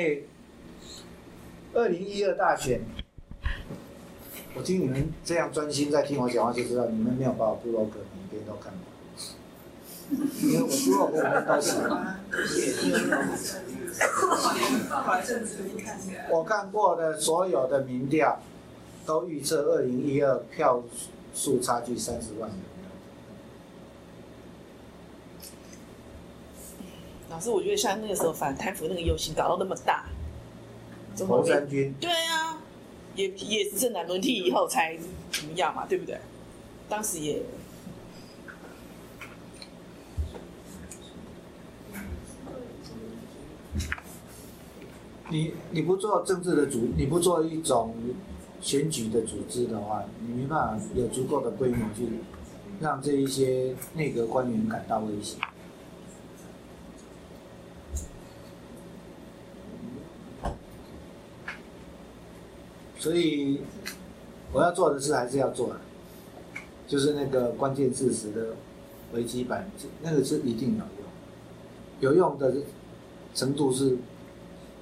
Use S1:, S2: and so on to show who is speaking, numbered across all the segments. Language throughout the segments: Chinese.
S1: 哎，二零一二大选，我听你们这样专心在听我讲话，就知道你们没有把我部落格每一篇都看过，因为我部落格里面都是。我看过的所有的民调，都预测二零一二票数差距三十万。
S2: 老师，我觉得像那个时候反贪腐那个游行搞到那么大，
S1: 红三军。
S2: 对啊，也也是政党轮替以后才怎么样嘛，对不对？当时也。
S1: 你你不做政治的组，你不做一种选举的组织的话，你没办法有足够的规模去让这一些内阁官员感到威胁。所以我要做的事还是要做，就是那个关键事实的危机版，那个是一定有用，有用的程度是。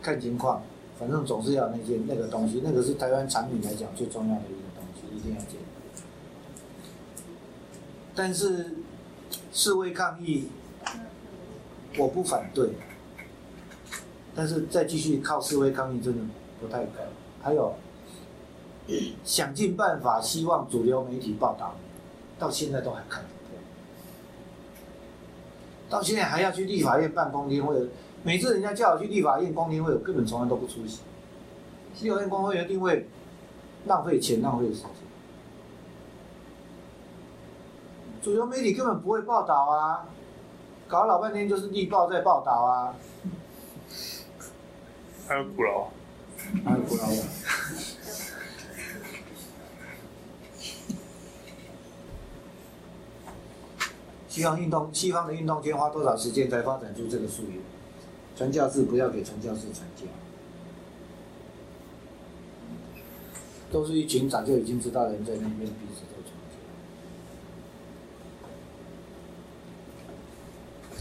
S1: 看情况，反正总是要那些那个东西，那个是台湾产品来讲最重要的一个东西，一定要见。但是示威抗议，我不反对，但是再继续靠示威抗议真的不太可能。还有想尽办法希望主流媒体报道，到现在都还看不破，到现在还要去立法院办公厅会。每次人家叫我去立法院公听会，我根本从来都不出席。立法院光会一定会浪费钱、浪费时间。主流媒体根本不会报道啊，搞老半天就是立报在报道啊。
S3: 还有古劳，
S1: 还有古劳。西方运动，西方的。运动圈花多少时间才发展出这个术语？传教士不要给传教士传教，都是一群早就已经知道人在那边彼此都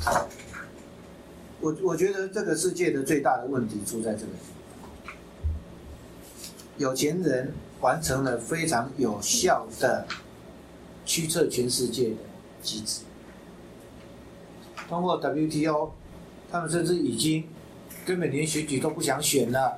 S1: 传教。我我觉得这个世界的。最大的。问题出在这个，有钱人完成了非常有效的。驱策全世界的。机制，通过 WTO。他们甚至已经根本连选举都不想选了，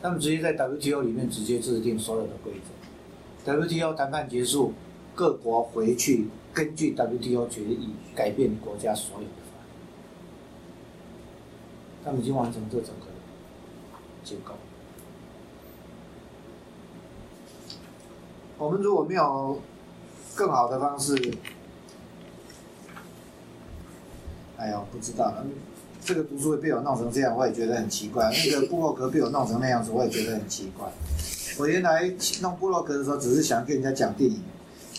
S1: 他们直接在 WTO 里面直接制定所有的规则。WTO 谈判结束，各国回去根据 WTO 决议改变国家所有的法律。他们已经完成这整个结构。我们如果没有更好的方式，哎呀，不知道了。这个读书会被我弄成这样，我也觉得很奇怪。那个 布洛格被我弄成那样子，我也觉得很奇怪。我原来弄布洛格的时候，只是想跟人家讲电影。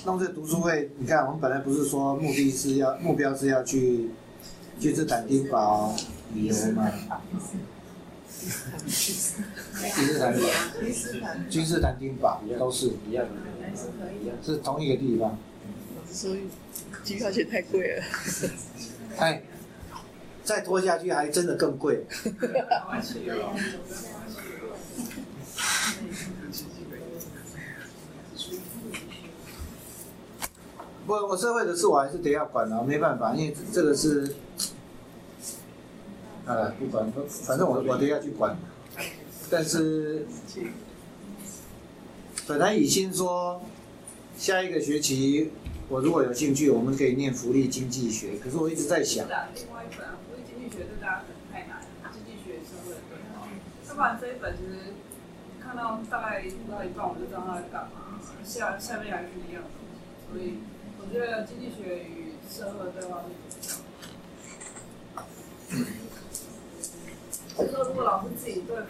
S1: 弄这读书会，你看，我们本来不是说目的是要目标是要去去这坦丁堡旅游吗？君士坦丁堡，君士坦丁堡都是一样的，是同一个地方。
S2: 所以机票钱太贵了。
S1: 哎，再拖下去还真的更贵。不，我社会的事我还是得要管的，没办法，因为这个是，啊，不管，反正我我都要去管。但是，本来已经说下一个学期。我如果有兴趣，我们可以念福利经济学。可是我一直在想，
S4: 另外一本福利经济学对大家可能太难，经济学社会对话。要不然这一本其实看到大概读到一半，我就知道他在干嘛。下下面还是一样的，所以我觉得经济学与社会对话是比所以说，如果老师自己对福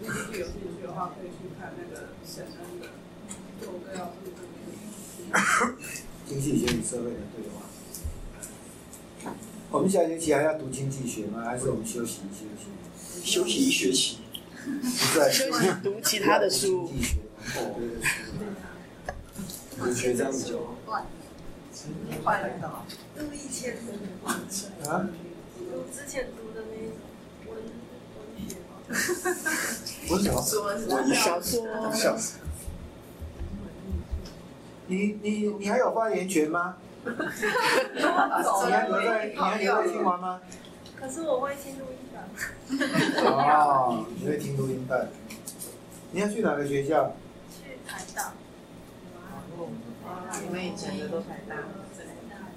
S4: 利经济有兴趣的话，可以去看那个沈恩的《做各要素》这边。
S1: 经济学与社会的对话。我们下学期还要读经济学吗？还是我们休息一学期？
S5: 休息一学期。
S1: 不是，
S2: 休息读其他的书。
S1: 经济学，哦，
S5: 对学这样子就。
S4: 坏了的，读以前的。啊？读之前读的那文文学。
S1: 不是什么？
S3: 说是
S2: 小说，
S5: 笑死。
S1: 你你你还有发言权吗？你还留在你还留在听完吗？
S3: 可是我会听录音的，
S1: 哦，你会听录音带。你要去哪个学校？
S3: 去台大。
S6: 你们以前的都台大，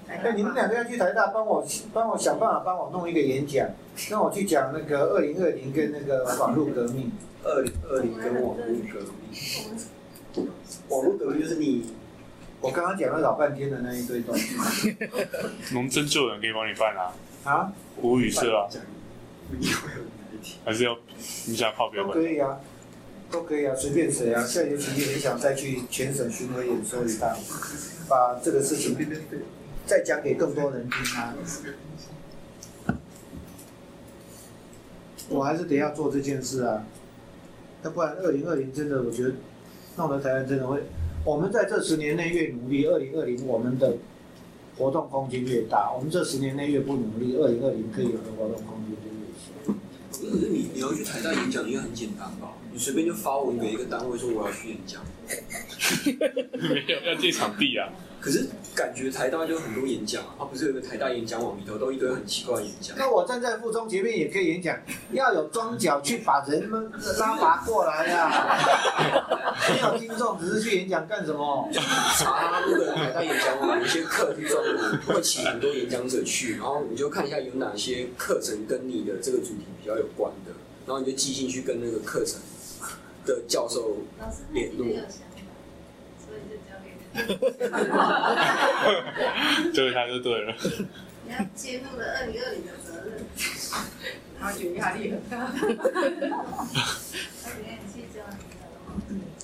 S1: 哎，你们两个要去台大，帮我帮我想办法帮我弄一个演讲，让我去讲那个二零二零跟那个网络革命。
S5: 二零二零跟网络革命，网络革命就是你
S1: 我刚刚讲了老半天的那一堆东西
S7: 农村就有人可以帮你办啊，
S1: 啊，
S7: 无语社啊，
S5: 讲，你会有哪一天？
S7: 还是要你想靠别
S1: 都
S7: 人
S1: 可以啊，都可以啊，随便谁啊。下学期也很想再去全省巡回演说一趟，把这个事情再讲给更多人听啊。我还是得要做这件事啊，要不然二零二零真的，我觉得弄得台湾真的会，我们在这十年内越努力，二零二零我们的活动空间越大，我们这十年内越不努力，二零二零可以有的活动空间就越小。
S5: 可是你你要去台大演讲，应该很简单吧？你随便就发文给一个单位说我要去演讲。
S7: 没 有要借场地啊，
S5: 可是感觉台大就很多演讲啊，它不是有一个台大演讲网里头都一堆很奇怪的演讲。
S1: 那我站在附中前面也可以演讲，要有装脚去把人们拉拔过来呀、没有听众，只是去演讲干什么？
S5: 查那个台大演讲网，有些课是专门会请很多演讲者去，然后你就看一下有哪些课程跟你的这个主题比较有关的，然后你就寄进去跟那个课程的教授
S3: 老师
S5: 联络。
S3: 所以就交给他。
S7: 就是他就对了。
S3: 你要肩负了二零二零的责任，
S6: 他觉得压力很大。
S3: 二零二七这样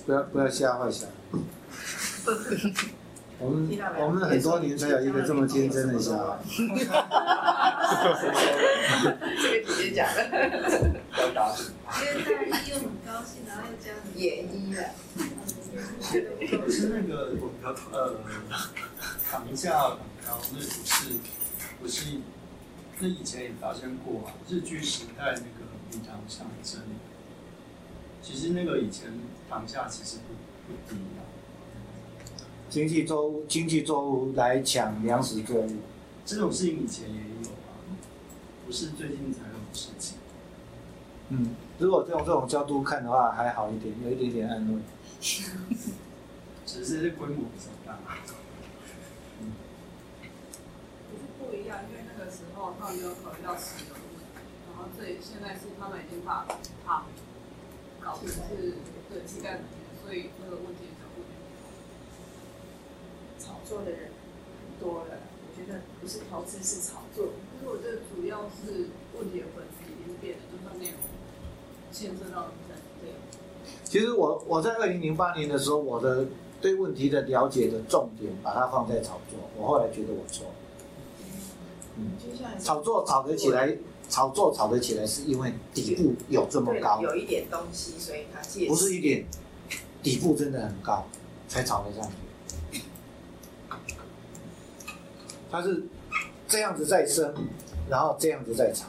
S1: 不要不要吓坏小孩。我们我们很多年才有一个这么天真的小孩。
S6: 这个姐姐讲的，
S5: 要打赌。
S3: 因为大一又很高兴，然后又这样子
S6: 演一了。
S8: 是那个我比较呃，房价很高，那不是不是，那以前也发生过啊，日据时代那个平常象征，其实那个以前房价其实不不低啊。
S1: 经济作物经济作物来抢粮食作物，
S8: 这种事情以前也有啊，不是最近才有的事情。
S1: 嗯，如果用这种角度看的话，还好一点，有一点点安慰。
S8: 只是规模比较大。
S4: 不是不一样，因为那个时候他们没有考虑到石油的问题，然后这里现在是他们已经把它搞成是对替代能源，所以那个问题就不一样。
S6: 炒作的人很多了，我觉得不是投资是炒作。
S4: 可是我觉得主要是问题的本质已经变了，就算内容到在这样。
S1: 其实我我在二零零八年的时候，我的对问题的了解的重点，把它放在炒作。我后来觉得我错了。嗯，炒作炒得起来，炒作炒得起来，是因为底部有这么高，
S6: 有一点东西，所以它借
S1: 不是一点，底部真的很高，才炒得上去。它是这样子在升，然后这样子在炒。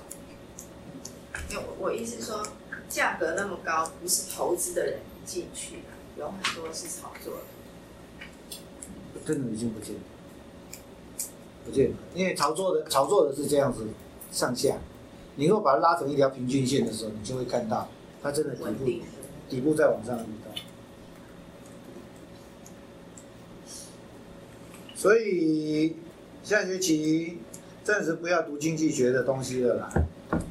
S6: 我我意思说，价格那么高，不是投资的人进去的，有很多是炒作的。
S1: 真的已经不见了，不见了，因为炒作的炒作的是这样子上下，你如果把它拉成一条平均线的时候，你就会看到它真的底部。底部在往上移动。所以下学期暂时不要读经济学的东西了啦，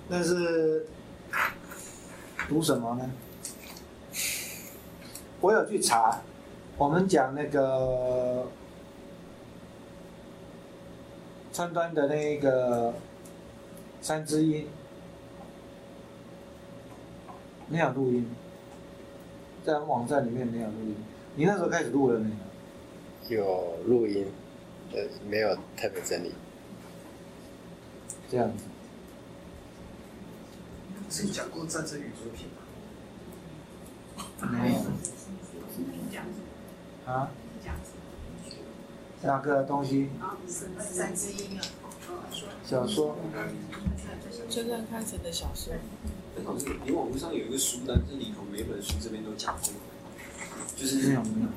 S1: 但是读什么呢？我有去查，我们讲那个川端的那个三只鹰，没有录音，在网站里面没有录音。你那时候开始录了没有？
S9: 有录音，呃，没有特别整理。
S1: 这样子，
S5: 是讲过战争与作品吗？
S1: 没有啊？
S4: 讲
S1: 哪个东西？
S6: 三之一啊，
S1: 小说？
S2: 春山开成的小说，
S5: 哎，老师，你网络上有一个书单，是里头每本书这边都讲过，就是
S1: 没有没有，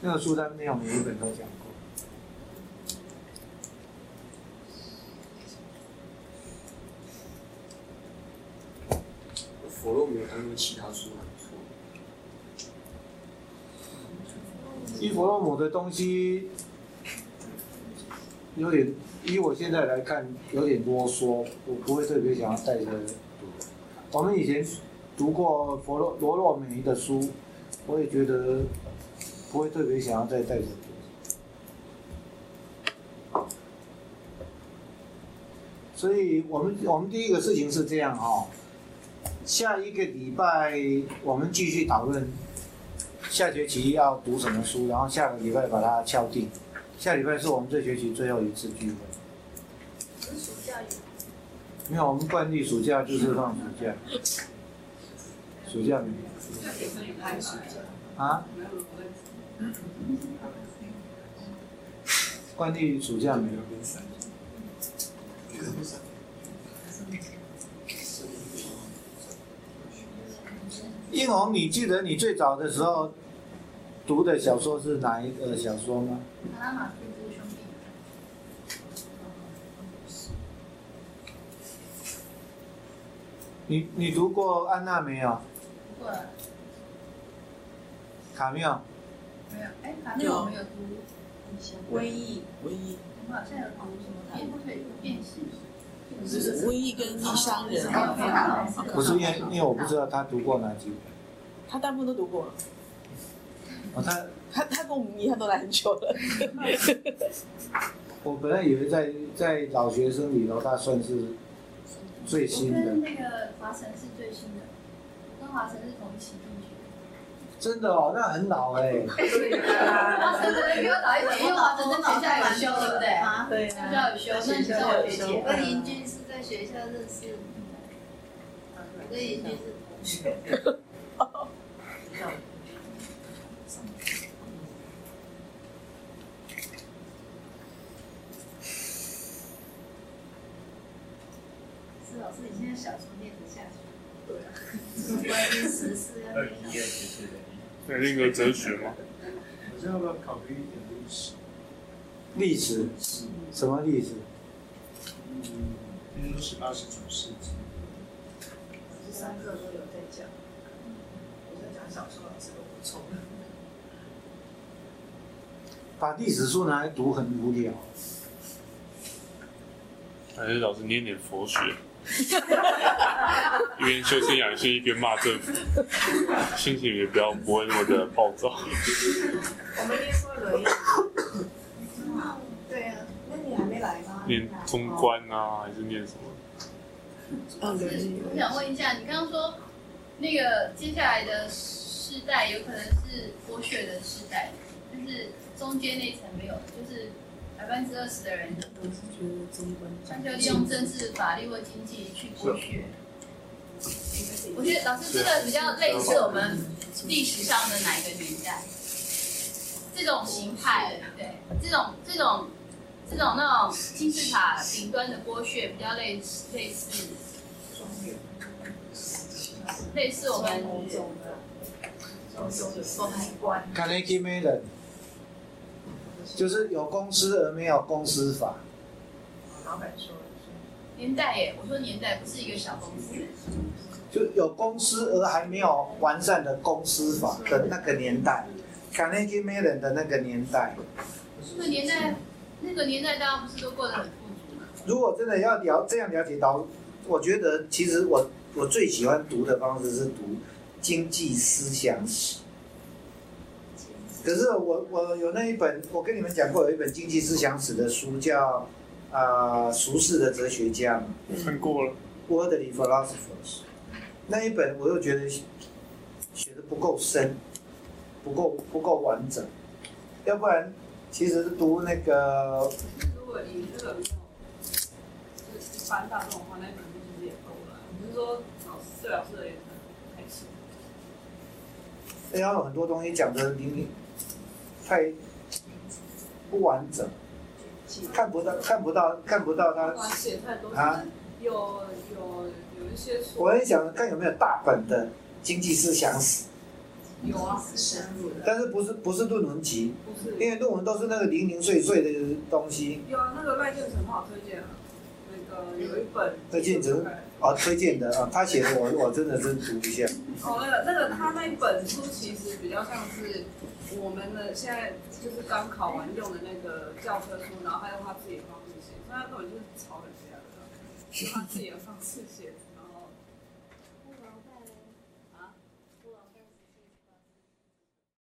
S1: 那个书单没有每一本都讲过。
S5: 佛洛没有看过其他书还不错。
S1: 依佛洛姆的东西有点，依我现在来看有点啰嗦，我不会特别想要带着。我们以前读过佛洛罗洛梅的书，我也觉得不会特别想要再带着。所以我们我们第一个事情是这样哈、下一个礼拜我们继续讨论下学期要读什么书，然后下个礼拜把它敲定。下礼拜是我们这学期最后一次聚会。
S6: 暑假有
S1: 没有，我们惯例暑假就是放暑假，暑假没有
S4: 开始
S1: 啊？惯例暑假没有。应红，你记得你最早的时候读的小说是哪一个小说吗？
S3: 巴拿马夫妇兄弟，
S1: 你你读过安娜没有？
S3: 不过
S1: 卡缪？
S3: 没有，哎，卡缪我没有读，
S2: 瘟疫，瘟疫，
S3: 我好像有读什么变对变
S2: 是瘟疫跟异乡人，
S1: 不是因为因为我不知道他读过哪几本。
S2: 他大部分都读过了。
S1: 哦，他
S2: 他他跟我们一样都来很久了。
S1: 我本来以为在在老学生里头，他算是最新的。
S3: 跟那个华晨是最新的，跟华晨是同一期进去
S1: 真的哦，那很老哎、
S3: 的。华晨可能比我早一点，因为华晨在学校有修，对不对？
S6: 啊，
S2: 对
S3: 学校有修，那你是我学姐。
S6: 我跟林君是在学校认识，我跟林君是同学。是老师，你现在小说念得下去？对啊。关于时事要念下去。
S7: 那那个哲学吗？
S8: 我现在要不要考虑一点历史？
S1: 历史什么历史？
S8: 嗯，比如说十八、十九世纪。
S6: 三个都有在讲，我在讲小说，老师都不错。
S1: 把历史书拿来读很无聊。
S7: 还是老师念点佛学？一边修身养性，一边骂政府，心情也不要不会那么的暴躁。
S6: 我们念过轮椅。对啊，那你还没来吗？
S7: 念中观啊，还是念什么？
S2: 哦，轮椅，
S3: 我想问一下，你刚刚说那个接下来的世代有可能是剥削的世代，就是中间那层没有，就是百分之二十的人，
S2: 我是觉得中观
S3: 他就利用政治、法律或经济去剥削。我觉得老师这个比较类似我们历史上的哪一个年代？这种形态，对，这种这种这种那种金字塔顶端的剥削，比较类似类似类似我们我海关
S1: ，Carnegie Mellon 就是有公司而没有公司法。
S6: 老板说，
S3: 年代耶，我说年代不是一个小公司，
S1: 就有公司而还没有完善的公司法的那个年代，Carnegie Mellon 的那个年代。
S3: 那个年代那个年代大家不是都过得很富足吗？
S1: 如果真的要了这样了解到，我觉得其实我我最喜欢读的方式是读经济思想史。可是我我有那一本，我跟你们讲过有一本经济思想史的书叫啊、呃俗世的哲学家嘛
S7: 看过了
S1: ，，Worldly Philosophers。那一本我又觉得写的不够深，不够不够完整，要不然其实读那个
S4: 如果你这个没有，就是一般大众的话，那本书其实也够了。只是说老师对老师而言可能太轻。
S1: 然后很多东西讲的零零太不完整，看不到看不到看不到
S4: 他，写太多，
S1: 啊
S4: 有有有一些书
S1: 我很想看有没有大本的经济思想史，
S4: 有啊，
S6: 深入的。
S1: 但是不是不是论文集，
S4: 不是
S1: 因为论文都是那个零零碎碎的东西。
S4: 有啊，那个赖建成很好推荐啊，那个有一本
S1: 赖建成哦，推荐的啊，他写的我我真的真读一下。
S4: 哦，那个那个他那本书其实比较像是我们的现在就是刚考完用的那个教科书，然后还有他自己的方式写，所以他根本就是抄人家的，他自己的方式写。